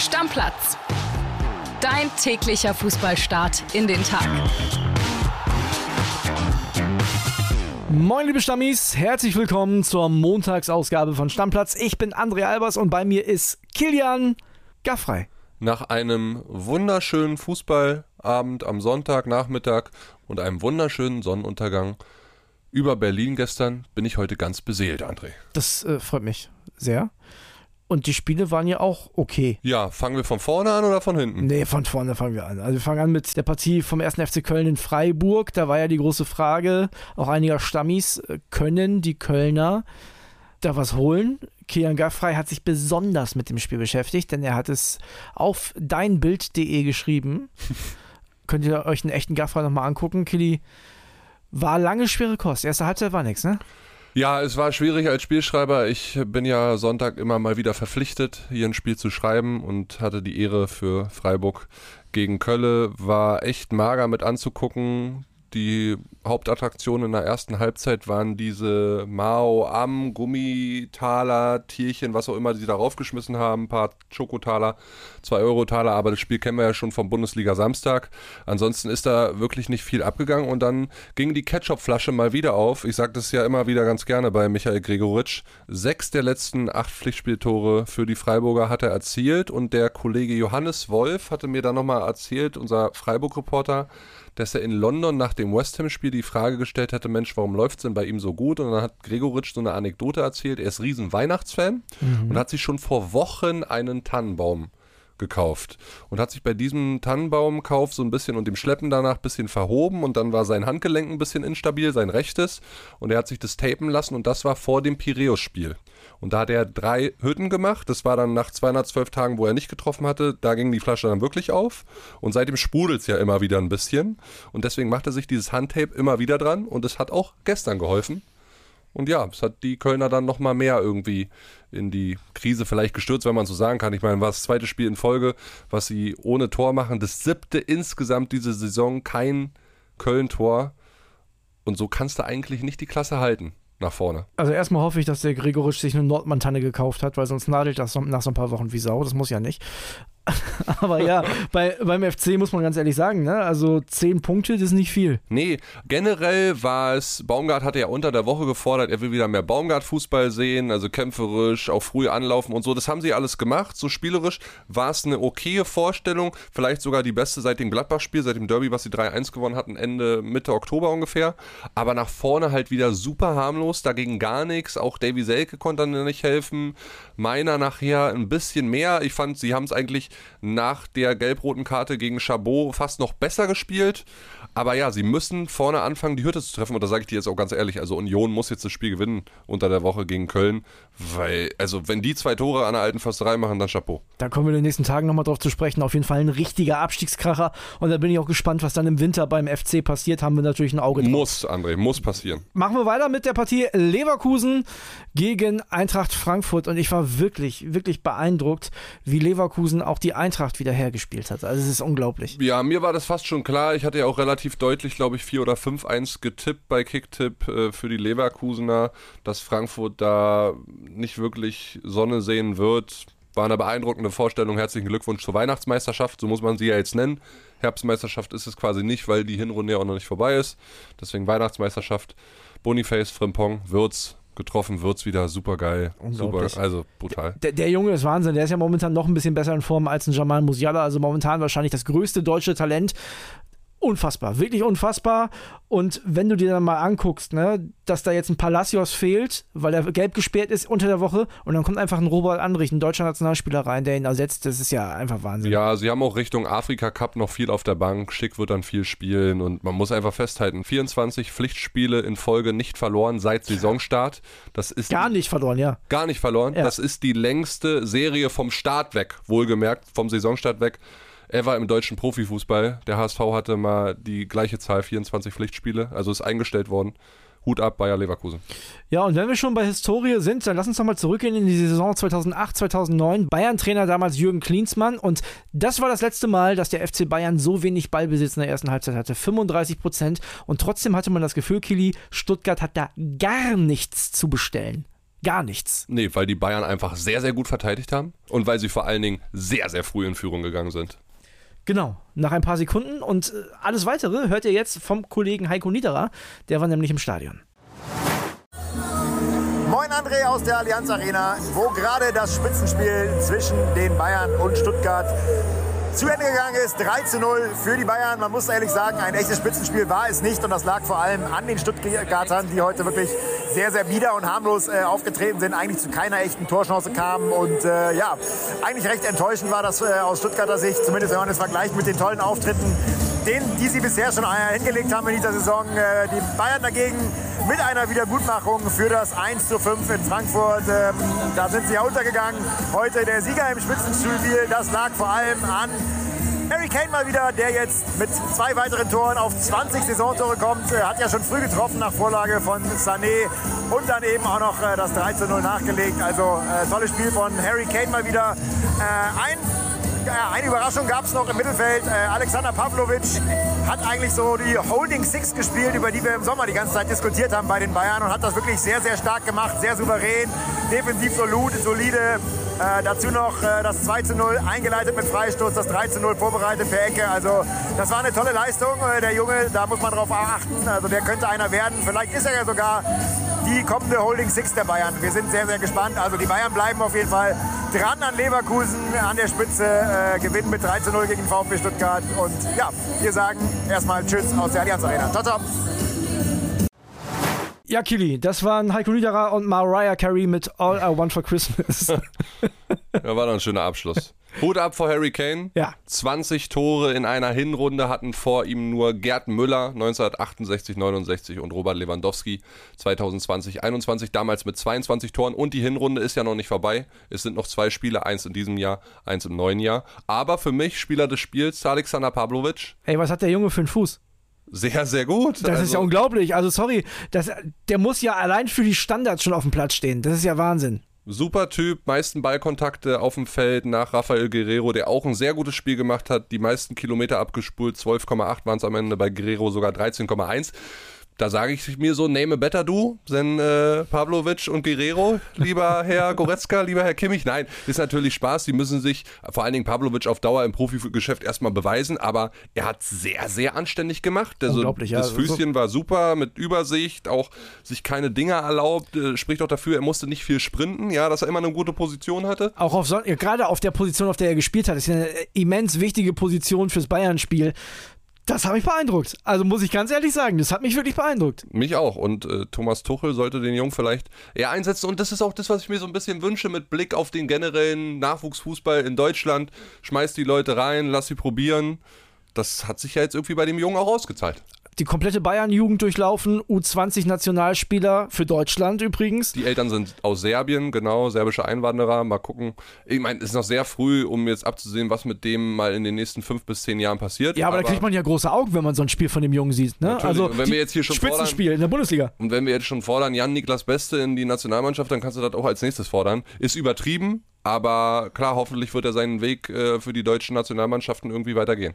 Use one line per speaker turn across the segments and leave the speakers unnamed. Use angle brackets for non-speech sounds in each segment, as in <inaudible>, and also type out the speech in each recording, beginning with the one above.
Stammplatz. Dein täglicher Fußballstart in den Tag.
Moin liebe Stammis, herzlich willkommen zur Montagsausgabe von Stammplatz. Ich bin André Albers und bei mir ist Kilian Gaffrey.
Nach einem wunderschönen Fußballabend am Sonntagnachmittag und einem wunderschönen Sonnenuntergang über Berlin gestern bin ich heute ganz beseelt, André.
Das äh, freut mich sehr. Und die Spiele waren ja auch okay.
Ja, fangen wir von vorne an oder von hinten?
Nee, von vorne fangen wir an. Also wir fangen an mit der Partie vom 1. FC Köln in Freiburg. Da war ja die große Frage, auch einiger Stammis, äh, können die Kölner da was holen? Kian Gaffrey hat sich besonders mit dem Spiel beschäftigt, denn er hat es auf deinbild.de geschrieben. <laughs> Könnt ihr euch einen echten Gaffrey nochmal angucken. Kili, war lange schwere Kost. Erste Halbzeit war nichts, ne?
Ja, es war schwierig als Spielschreiber. Ich bin ja Sonntag immer mal wieder verpflichtet, hier ein Spiel zu schreiben und hatte die Ehre für Freiburg gegen Kölle. War echt mager mit anzugucken die Hauptattraktion in der ersten Halbzeit waren diese Mao Am Gummitaler Tierchen, was auch immer sie da raufgeschmissen haben, ein paar Schokotaler, zwei Euro-Taler, aber das Spiel kennen wir ja schon vom Bundesliga Samstag. Ansonsten ist da wirklich nicht viel abgegangen und dann ging die Ketchup-Flasche mal wieder auf. Ich sage das ja immer wieder ganz gerne bei Michael Gregoritsch. Sechs der letzten acht Pflichtspieltore für die Freiburger hat er erzielt und der Kollege Johannes Wolf hatte mir dann nochmal erzählt, unser Freiburg-Reporter, dass er in London nach dem West Ham-Spiel die Frage gestellt hatte, Mensch, warum läuft es denn bei ihm so gut? Und dann hat Gregoritsch so eine Anekdote erzählt, er ist riesen Weihnachtsfan mhm. und hat sich schon vor Wochen einen Tannenbaum gekauft und hat sich bei diesem Tannenbaumkauf so ein bisschen und dem Schleppen danach ein bisschen verhoben und dann war sein Handgelenk ein bisschen instabil, sein rechtes und er hat sich das tapen lassen und das war vor dem Piräus-Spiel. Und da hat er drei Hütten gemacht. Das war dann nach 212 Tagen, wo er nicht getroffen hatte. Da ging die Flasche dann wirklich auf. Und seitdem sprudelt es ja immer wieder ein bisschen. Und deswegen macht er sich dieses Handtape immer wieder dran. Und es hat auch gestern geholfen. Und ja, es hat die Kölner dann nochmal mehr irgendwie in die Krise vielleicht gestürzt, wenn man so sagen kann. Ich meine, war das zweite Spiel in Folge, was sie ohne Tor machen. Das siebte insgesamt diese Saison, kein Köln-Tor. Und so kannst du eigentlich nicht die Klasse halten nach vorne.
Also erstmal hoffe ich, dass der Gregoritsch sich eine Nordmantanne gekauft hat, weil sonst nadelt das nach so ein paar Wochen wie Sau. Das muss ja nicht. <laughs> Aber ja, bei, beim FC muss man ganz ehrlich sagen, ne? also zehn Punkte, das ist nicht viel.
Nee, generell war es, Baumgart hatte ja unter der Woche gefordert, er will wieder mehr Baumgart-Fußball sehen, also kämpferisch, auch früh anlaufen und so. Das haben sie alles gemacht. So spielerisch war es eine okaye Vorstellung, vielleicht sogar die beste seit dem Gladbach-Spiel, seit dem Derby, was sie 3-1 gewonnen hatten, Ende, Mitte Oktober ungefähr. Aber nach vorne halt wieder super harmlos, dagegen gar nichts. Auch Davy Selke konnte dann nicht helfen. Meiner nachher ein bisschen mehr. Ich fand, sie haben es eigentlich nach der gelb-roten Karte gegen Chabot fast noch besser gespielt. Aber ja, sie müssen vorne anfangen, die Hütte zu treffen. Und da sage ich dir jetzt auch ganz ehrlich, also Union muss jetzt das Spiel gewinnen unter der Woche gegen Köln. Weil, also wenn die zwei Tore an der alten Försterei machen, dann Chapeau.
Da kommen wir in den nächsten Tagen nochmal drauf zu sprechen. Auf jeden Fall ein richtiger Abstiegskracher. Und da bin ich auch gespannt, was dann im Winter beim FC passiert. Haben wir natürlich ein Auge
drauf. Muss, André, muss passieren.
Machen wir weiter mit der Partie Leverkusen gegen Eintracht Frankfurt. Und ich war wirklich, wirklich beeindruckt, wie Leverkusen auch die Eintracht wieder hergespielt hat. Also es ist unglaublich.
Ja, mir war das fast schon klar. Ich hatte ja auch relativ deutlich, glaube ich, 4 oder 5-1 getippt bei Kicktipp äh, für die Leverkusener, dass Frankfurt da nicht wirklich Sonne sehen wird. War eine beeindruckende Vorstellung. Herzlichen Glückwunsch zur Weihnachtsmeisterschaft, so muss man sie ja jetzt nennen. Herbstmeisterschaft ist es quasi nicht, weil die Hinrunde ja auch noch nicht vorbei ist. Deswegen Weihnachtsmeisterschaft. Boniface, Frimpong, Würz, getroffen, wird's wieder super geil. Super, also brutal.
Der, der, Junge ist Wahnsinn. Der ist ja momentan noch ein bisschen besser in Form als ein Jamal Musiala. Also momentan wahrscheinlich das größte deutsche Talent unfassbar, wirklich unfassbar. Und wenn du dir dann mal anguckst, ne, dass da jetzt ein Palacios fehlt, weil er gelb gesperrt ist unter der Woche und dann kommt einfach ein Robert Andrich, ein deutscher Nationalspieler rein, der ihn ersetzt, das ist ja einfach Wahnsinn.
Ja, sie haben auch Richtung Afrika Cup noch viel auf der Bank. Schick wird dann viel spielen und man muss einfach festhalten, 24 Pflichtspiele in Folge nicht verloren seit Saisonstart. Das ist
gar nicht verloren, ja.
Gar nicht verloren. Ja. Das ist die längste Serie vom Start weg, wohlgemerkt, vom Saisonstart weg ever im deutschen Profifußball. Der HSV hatte mal die gleiche Zahl, 24 Pflichtspiele, also ist eingestellt worden. Hut ab, Bayer Leverkusen.
Ja, und wenn wir schon bei Historie sind, dann lass uns nochmal zurückgehen in die Saison 2008, 2009. Bayern-Trainer damals Jürgen Klinsmann. Und das war das letzte Mal, dass der FC Bayern so wenig Ballbesitz in der ersten Halbzeit hatte. 35 Prozent. Und trotzdem hatte man das Gefühl, Kili, Stuttgart hat da gar nichts zu bestellen. Gar nichts.
Nee, weil die Bayern einfach sehr, sehr gut verteidigt haben und weil sie vor allen Dingen sehr, sehr früh in Führung gegangen sind.
Genau, nach ein paar Sekunden. Und äh, alles weitere hört ihr jetzt vom Kollegen Heiko Niederer. Der war nämlich im Stadion.
Moin André aus der Allianz Arena, wo gerade das Spitzenspiel zwischen den Bayern und Stuttgart zu Ende gegangen ist. 3 zu 0 für die Bayern. Man muss ehrlich sagen, ein echtes Spitzenspiel war es nicht. Und das lag vor allem an den Stuttgartern, die heute wirklich sehr, sehr bieder und harmlos äh, aufgetreten sind, eigentlich zu keiner echten Torchance kamen. Und äh, ja, eigentlich recht enttäuschend war das äh, aus Stuttgarter Sicht, zumindest wenn man es vergleicht mit den tollen Auftritten, denen, die sie bisher schon äh, hingelegt haben in dieser Saison. Äh, die Bayern dagegen mit einer Wiedergutmachung für das 1 zu 5 in Frankfurt. Ähm, da sind sie ja untergegangen. Heute der Sieger im Spitzenspiel, das lag vor allem an Harry Kane mal wieder, der jetzt mit zwei weiteren Toren auf 20 Saisontore kommt. Hat ja schon früh getroffen nach Vorlage von Sané und dann eben auch noch äh, das 3 zu 0 nachgelegt. Also äh, tolles Spiel von Harry Kane mal wieder. Äh, ein eine Überraschung gab es noch im Mittelfeld. Alexander Pavlovic hat eigentlich so die Holding Six gespielt, über die wir im Sommer die ganze Zeit diskutiert haben bei den Bayern und hat das wirklich sehr, sehr stark gemacht, sehr souverän, defensiv solide. Äh, dazu noch äh, das 2 zu 0 eingeleitet mit Freistoß, das 3 zu 0 vorbereitet per Ecke. Also das war eine tolle Leistung. Äh, der Junge, da muss man drauf achten. Also der könnte einer werden. Vielleicht ist er ja sogar die kommende Holding Six der Bayern. Wir sind sehr, sehr gespannt. Also die Bayern bleiben auf jeden Fall dran an Leverkusen an der Spitze, äh, gewinnen mit 3 zu 0 gegen VfB Stuttgart. Und ja, wir sagen erstmal Tschüss aus der Allianz Arena. Ciao, ciao.
Ja, Kili, das waren Heiko Niederer und Mariah Carey mit All I Want for Christmas. <laughs>
ja, war doch ein schöner Abschluss. Hut ab vor Harry Kane.
Ja.
20 Tore in einer Hinrunde hatten vor ihm nur Gerd Müller 1968, 69 und Robert Lewandowski 2020, 21 damals mit 22 Toren und die Hinrunde ist ja noch nicht vorbei. Es sind noch zwei Spiele, eins in diesem Jahr, eins im neuen Jahr. Aber für mich Spieler des Spiels Alexander Pavlovic.
Ey, was hat der Junge für einen Fuß?
Sehr, sehr gut.
Das also, ist ja also unglaublich. Also sorry, das, der muss ja allein für die Standards schon auf dem Platz stehen. Das ist ja Wahnsinn.
Super Typ, meisten Ballkontakte auf dem Feld nach Rafael Guerrero, der auch ein sehr gutes Spiel gemacht hat, die meisten Kilometer abgespult, 12,8 waren es am Ende, bei Guerrero sogar 13,1. Da sage ich mir so, name a better du, denn äh, Pavlovic und Guerrero, lieber <laughs> Herr Goretzka, lieber Herr Kimmich. Nein, ist natürlich Spaß. Die müssen sich, vor allen Dingen Pavlovic auf Dauer im Profigeschäft erstmal beweisen, aber er hat sehr, sehr anständig gemacht. Also,
Unglaublich,
das
ja.
Füßchen war super, mit Übersicht, auch sich keine Dinger erlaubt, äh, spricht auch dafür, er musste nicht viel sprinten, ja, dass er immer eine gute Position hatte.
Auch auf ja, gerade auf der Position, auf der er gespielt hat, ist ja eine immens wichtige Position fürs Bayern-Spiel. Das hat mich beeindruckt. Also muss ich ganz ehrlich sagen, das hat mich wirklich beeindruckt.
Mich auch. Und äh, Thomas Tuchel sollte den Jungen vielleicht eher einsetzen. Und das ist auch das, was ich mir so ein bisschen wünsche mit Blick auf den generellen Nachwuchsfußball in Deutschland. Schmeiß die Leute rein, lass sie probieren. Das hat sich ja jetzt irgendwie bei dem Jungen auch ausgezahlt
die komplette Bayern-Jugend durchlaufen, U20-Nationalspieler für Deutschland übrigens.
Die Eltern sind aus Serbien, genau, serbische Einwanderer. Mal gucken. Ich meine, es ist noch sehr früh, um jetzt abzusehen, was mit dem mal in den nächsten fünf bis zehn Jahren passiert.
Ja, aber, aber da kriegt man ja große Augen, wenn man so ein Spiel von dem Jungen sieht. Ne? Also,
und wenn wir jetzt hier schon
Spitzenspiel
fordern,
in der Bundesliga.
Und wenn wir jetzt schon fordern, Jan Niklas Beste in die Nationalmannschaft, dann kannst du das auch als nächstes fordern. Ist übertrieben, aber klar, hoffentlich wird er seinen Weg äh, für die deutschen Nationalmannschaften irgendwie weitergehen.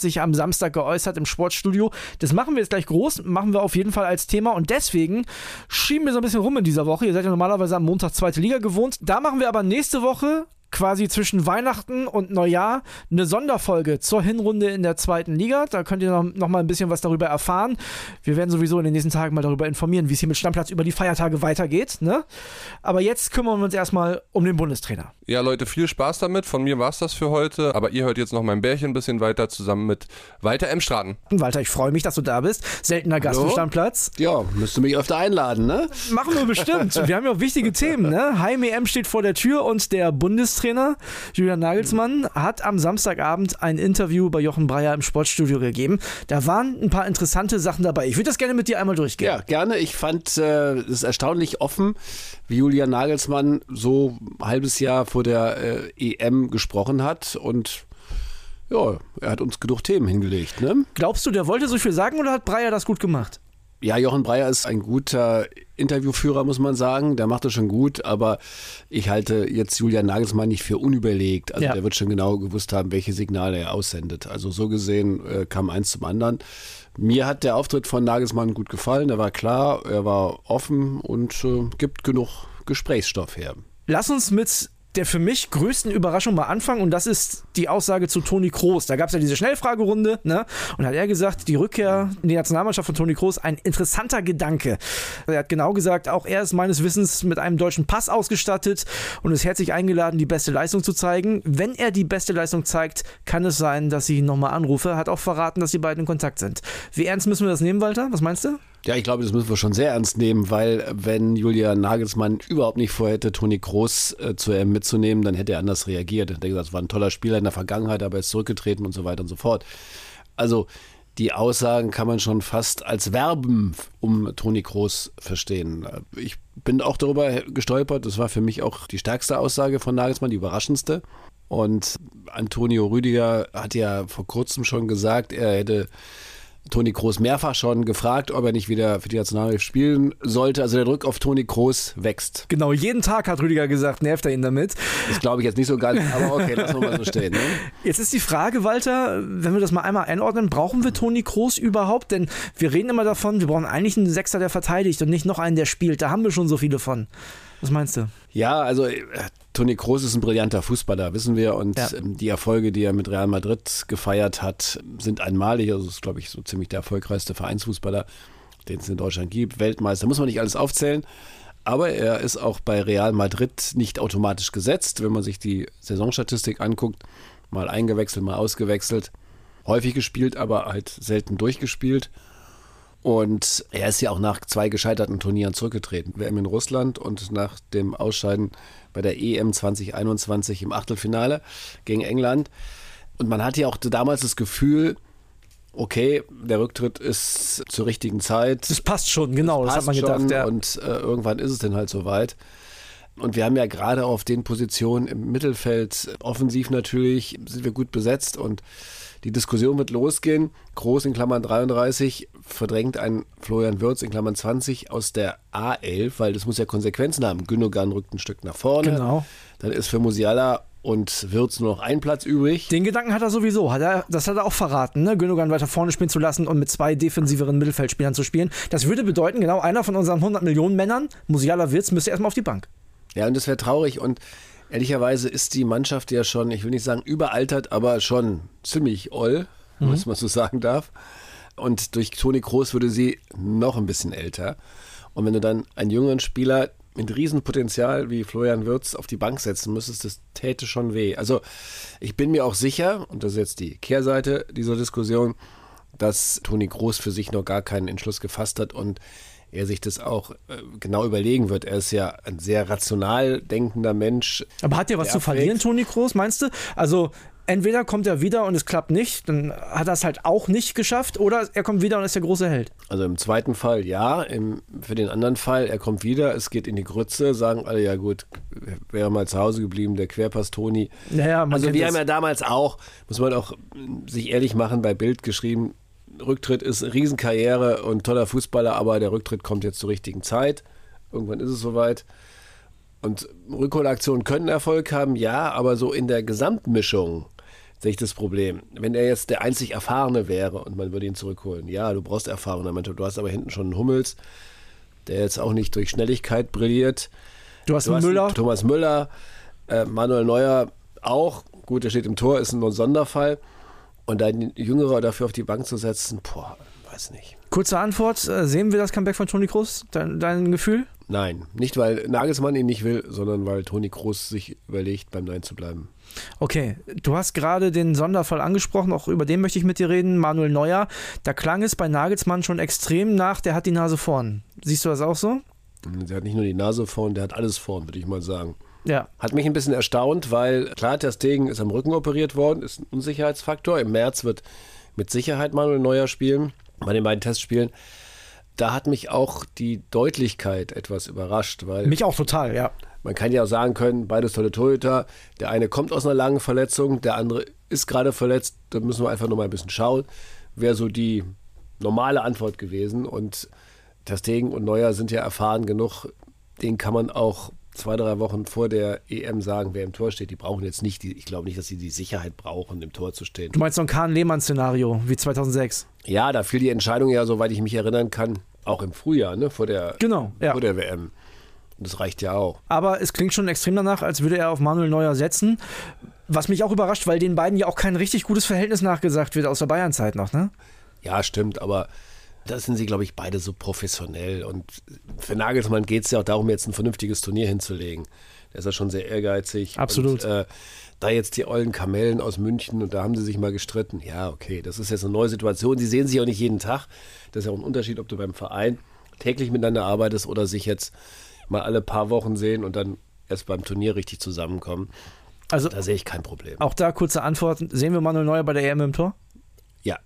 sich am Samstag geäußert im Sportstudio. Das machen wir jetzt gleich groß, machen wir auf jeden Fall als Thema und deswegen schieben wir so ein bisschen rum in dieser Woche. Ihr seid ja normalerweise am Montag zweite Liga gewohnt. Da machen wir aber nächste Woche quasi zwischen Weihnachten und Neujahr eine Sonderfolge zur Hinrunde in der zweiten Liga. Da könnt ihr noch, noch, mal ein bisschen was darüber erfahren. Wir werden sowieso in den nächsten Tagen mal darüber informieren, wie es hier mit Stammplatz über die Feiertage weitergeht. Ne? Aber jetzt kümmern wir uns erstmal um den Bundestrainer.
Ja, Leute, viel Spaß damit. Von mir war es das für heute. Aber ihr hört jetzt noch mein Bärchen ein bisschen weiter zusammen mit Walter M. Straten.
Walter, ich freue mich, dass du da bist. Seltener Gast im Stammplatz.
Ja, müsst du mich öfter einladen, ne?
Machen wir bestimmt. wir haben ja auch wichtige Themen, ne? Heim EM steht vor der Tür und der Bundestrainer Julian Nagelsmann hat am Samstagabend ein Interview bei Jochen Breyer im Sportstudio gegeben. Da waren ein paar interessante Sachen dabei. Ich würde das gerne mit dir einmal durchgehen.
Ja, gerne. Ich fand äh, es erstaunlich offen, wie Julian Nagelsmann so ein halbes Jahr vor der äh, EM gesprochen hat und ja, er hat uns genug Themen hingelegt. Ne?
Glaubst du, der wollte so viel sagen oder hat Breyer das gut gemacht?
Ja, Jochen Breyer ist ein guter Interviewführer, muss man sagen. Der macht das schon gut, aber ich halte jetzt Julian Nagelsmann nicht für unüberlegt. Also ja. der wird schon genau gewusst haben, welche Signale er aussendet. Also so gesehen äh, kam eins zum anderen. Mir hat der Auftritt von Nagelsmann gut gefallen. Er war klar, er war offen und äh, gibt genug Gesprächsstoff her.
Lass uns mit der für mich größten Überraschung mal anfangen und das ist die Aussage zu Toni Kroos. Da gab es ja diese Schnellfragerunde ne? und hat er gesagt, die Rückkehr in die Nationalmannschaft von Toni Kroos ein interessanter Gedanke. Er hat genau gesagt, auch er ist meines Wissens mit einem deutschen Pass ausgestattet und ist herzlich eingeladen, die beste Leistung zu zeigen. Wenn er die beste Leistung zeigt, kann es sein, dass ich ihn nochmal anrufe. Hat auch verraten, dass die beiden in Kontakt sind. Wie ernst müssen wir das nehmen, Walter? Was meinst du?
Ja, ich glaube, das müssen wir schon sehr ernst nehmen, weil wenn Julia Nagelsmann überhaupt nicht vorhätte, Toni Kroos äh, zu ihm mitzunehmen, dann hätte er anders reagiert. Er hätte gesagt, es war ein toller Spieler in der Vergangenheit, aber er ist zurückgetreten und so weiter und so fort. Also die Aussagen kann man schon fast als Werben um Toni Kroos verstehen. Ich bin auch darüber gestolpert. Das war für mich auch die stärkste Aussage von Nagelsmann, die überraschendste. Und Antonio Rüdiger hat ja vor kurzem schon gesagt, er hätte Toni Kroos mehrfach schon gefragt, ob er nicht wieder für die Nationalmannschaft spielen sollte. Also der Druck auf Toni Kroos wächst.
Genau, jeden Tag hat Rüdiger gesagt, nervt er ihn damit.
Das glaube ich jetzt nicht so ganz, aber okay, lassen wir mal so stehen. Ne? <laughs>
Jetzt ist die Frage, Walter, wenn wir das mal einmal einordnen, brauchen wir Toni Kroos überhaupt? Denn wir reden immer davon, wir brauchen eigentlich einen Sechser, der verteidigt und nicht noch einen, der spielt. Da haben wir schon so viele von. Was meinst du?
Ja, also äh, Toni Kroos ist ein brillanter Fußballer, wissen wir. Und ja. Ähm, die Erfolge, die er mit Real Madrid gefeiert hat, sind einmalig. Also ist, glaube ich, so ziemlich der erfolgreichste Vereinsfußballer, den es in Deutschland gibt. Weltmeister, muss man nicht alles aufzählen. Aber er ist auch bei Real Madrid nicht automatisch gesetzt. Wenn man sich die Saisonstatistik anguckt, mal eingewechselt, mal ausgewechselt. Häufig gespielt, aber halt selten durchgespielt. Und er ist ja auch nach zwei gescheiterten Turnieren zurückgetreten. WM in Russland und nach dem Ausscheiden bei der EM 2021 im Achtelfinale gegen England. Und man hatte ja auch damals das Gefühl, okay, der Rücktritt ist zur richtigen Zeit.
Das passt schon, genau, das, das hat man gedacht. Ja.
Und äh, irgendwann ist es dann halt soweit. Und wir haben ja gerade auf den Positionen im Mittelfeld offensiv natürlich, sind wir gut besetzt und die Diskussion wird losgehen. Groß in Klammern 33 verdrängt ein Florian Würz in Klammern 20 aus der A11, weil das muss ja Konsequenzen haben. Gündogan rückt ein Stück nach vorne.
Genau.
Dann ist für Musiala und Würz nur noch ein Platz übrig.
Den Gedanken hat er sowieso. Hat er, das hat er auch verraten, ne? Gündogan weiter vorne spielen zu lassen und mit zwei defensiveren Mittelfeldspielern zu spielen. Das würde bedeuten, genau einer von unseren 100 Millionen Männern, Musiala Wirtz, müsste erstmal auf die Bank.
Ja, und das wäre traurig und Ehrlicherweise ist die Mannschaft ja schon, ich will nicht sagen überaltert, aber schon ziemlich oll, mhm. was man so sagen darf. Und durch Toni Kroos würde sie noch ein bisschen älter. Und wenn du dann einen jüngeren Spieler mit Riesenpotenzial wie Florian Wirtz auf die Bank setzen müsstest, das täte schon weh. Also ich bin mir auch sicher, und das ist jetzt die Kehrseite dieser Diskussion, dass Toni Kroos für sich noch gar keinen Entschluss gefasst hat und er sich das auch äh, genau überlegen wird. Er ist ja ein sehr rational denkender Mensch.
Aber hat er was zu verlieren, Toni Kroos, meinst du? Also entweder kommt er wieder und es klappt nicht, dann hat er es halt auch nicht geschafft, oder er kommt wieder und ist der große Held.
Also im zweiten Fall ja, im, für den anderen Fall, er kommt wieder, es geht in die Grütze, sagen alle, ja gut, wäre mal zu Hause geblieben, der Querpass Toni.
Naja,
also wir haben ja damals auch, muss man auch sich ehrlich machen, bei Bild geschrieben, Rücktritt ist eine Riesenkarriere und toller Fußballer, aber der Rücktritt kommt jetzt zur richtigen Zeit. Irgendwann ist es soweit. Und Rückholaktionen können Erfolg haben, ja, aber so in der Gesamtmischung sehe ich das Problem. Wenn er jetzt der einzig Erfahrene wäre und man würde ihn zurückholen, ja, du brauchst Mannschaft. du hast aber hinten schon einen Hummels, der jetzt auch nicht durch Schnelligkeit brilliert.
Du hast
Du hast
Müller.
Thomas Müller, äh, Manuel Neuer auch. Gut, der steht im Tor, ist nur ein Sonderfall. Und einen Jüngerer dafür auf die Bank zu setzen, boah, weiß nicht.
Kurze Antwort, äh, sehen wir das Comeback von Toni Kroos? Dein, dein Gefühl?
Nein, nicht weil Nagelsmann ihn nicht will, sondern weil Toni Kroos sich überlegt, beim Nein zu bleiben.
Okay, du hast gerade den Sonderfall angesprochen, auch über den möchte ich mit dir reden, Manuel Neuer. Da klang es bei Nagelsmann schon extrem nach, der hat die Nase vorn. Siehst du das auch so?
Der hat nicht nur die Nase vorn, der hat alles vorn, würde ich mal sagen.
Ja.
Hat mich ein bisschen erstaunt, weil klar, Stegen ist am Rücken operiert worden, ist ein Unsicherheitsfaktor. Im März wird mit Sicherheit Manuel Neuer spielen, bei den beiden Testspielen. Da hat mich auch die Deutlichkeit etwas überrascht, weil
Mich auch total, ja.
man kann ja auch sagen können, beides tolle Torhüter. Der eine kommt aus einer langen Verletzung, der andere ist gerade verletzt. Da müssen wir einfach noch mal ein bisschen schauen. Wäre so die normale Antwort gewesen. Und Ter Stegen und Neuer sind ja erfahren genug. Den kann man auch zwei, drei Wochen vor der EM sagen, wer im Tor steht. Die brauchen jetzt nicht, die, ich glaube nicht, dass sie die Sicherheit brauchen, im Tor zu stehen.
Du meinst so ein Kahn-Lehmann-Szenario wie 2006?
Ja, da fiel die Entscheidung ja, soweit ich mich erinnern kann, auch im Frühjahr, ne, vor der,
Genau, ja.
vor der WM. Und das reicht ja auch.
Aber es klingt schon extrem danach, als würde er auf Manuel Neuer setzen. Was mich auch überrascht, weil den beiden ja auch kein richtig gutes Verhältnis nachgesagt wird aus der Bayern-Zeit noch, ne?
Ja, stimmt, aber da sind sie, glaube ich, beide so professionell. Und für Nagelsmann geht es ja auch darum, jetzt ein vernünftiges Turnier hinzulegen. Der ist ja schon sehr ehrgeizig.
Absolut.
Und, äh, da jetzt die ollen Kamellen aus München und da haben sie sich mal gestritten. Ja, okay, das ist jetzt eine neue Situation. Sie sehen sich auch nicht jeden Tag. Das ist ja auch ein Unterschied, ob du beim Verein täglich miteinander arbeitest oder sich jetzt mal alle paar Wochen sehen und dann erst beim Turnier richtig zusammenkommen.
Also
Da sehe ich kein Problem.
auch da kurze Antwort. Sehen wir Manuel Neuer bei der EM im Tor?
Ja,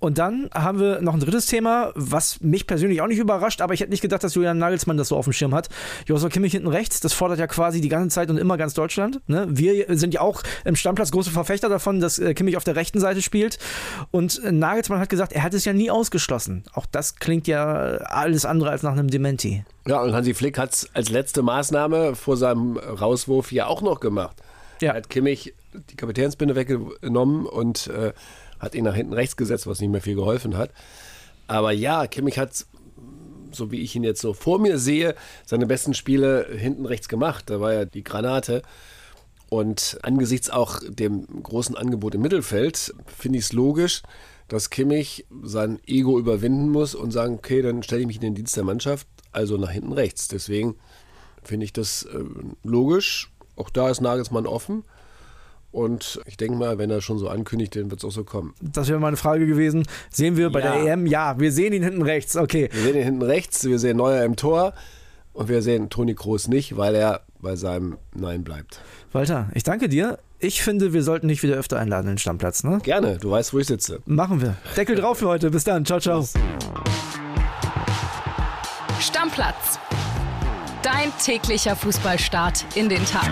Und dann haben wir noch ein drittes Thema, was mich persönlich auch nicht überrascht, aber ich hätte nicht gedacht, dass Julian Nagelsmann das so auf dem Schirm hat. Joshua Kimmich hinten rechts, das fordert ja quasi die ganze Zeit und immer ganz Deutschland. Ne? Wir sind ja auch im Stammplatz große Verfechter davon, dass äh, Kimmich auf der rechten Seite spielt. Und äh, Nagelsmann hat gesagt, er hat es ja nie ausgeschlossen. Auch das klingt ja alles andere als nach einem Dementi.
Ja, und Hansi Flick hat es als letzte Maßnahme vor seinem Rauswurf ja auch noch gemacht.
Ja.
Er hat Kimmich die Kapitänsbinde weggenommen und äh, hat ihn nach hinten rechts gesetzt, was nicht mehr viel geholfen hat. Aber ja, Kimmich hat, so wie ich ihn jetzt so vor mir sehe, seine besten Spiele hinten rechts gemacht. Da war ja die Granate. Und angesichts auch dem großen Angebot im Mittelfeld finde ich es logisch, dass Kimmich sein Ego überwinden muss und sagen, okay, dann stelle ich mich in den Dienst der Mannschaft, also nach hinten rechts. Deswegen finde ich das äh, logisch. Auch da ist Nagelsmann offen. Und ich denke mal, wenn er schon so ankündigt, dann wird es auch so kommen.
Das wäre meine Frage gewesen. Sehen wir bei
Ja.
der EM? Ja, wir sehen ihn hinten rechts. Okay.
Wir sehen ihn hinten rechts, wir sehen Neuer im Tor und wir sehen Toni Kroos nicht, weil er bei seinem Nein bleibt.
Walter, ich danke dir. Ich finde, wir sollten dich wieder öfter einladen in den Stammplatz. Ne?
Gerne, du weißt, wo ich sitze.
Machen wir. Deckel drauf für heute. Bis dann. Ciao, ciao.
Stammplatz. Dein täglicher Fußballstart in den Tag.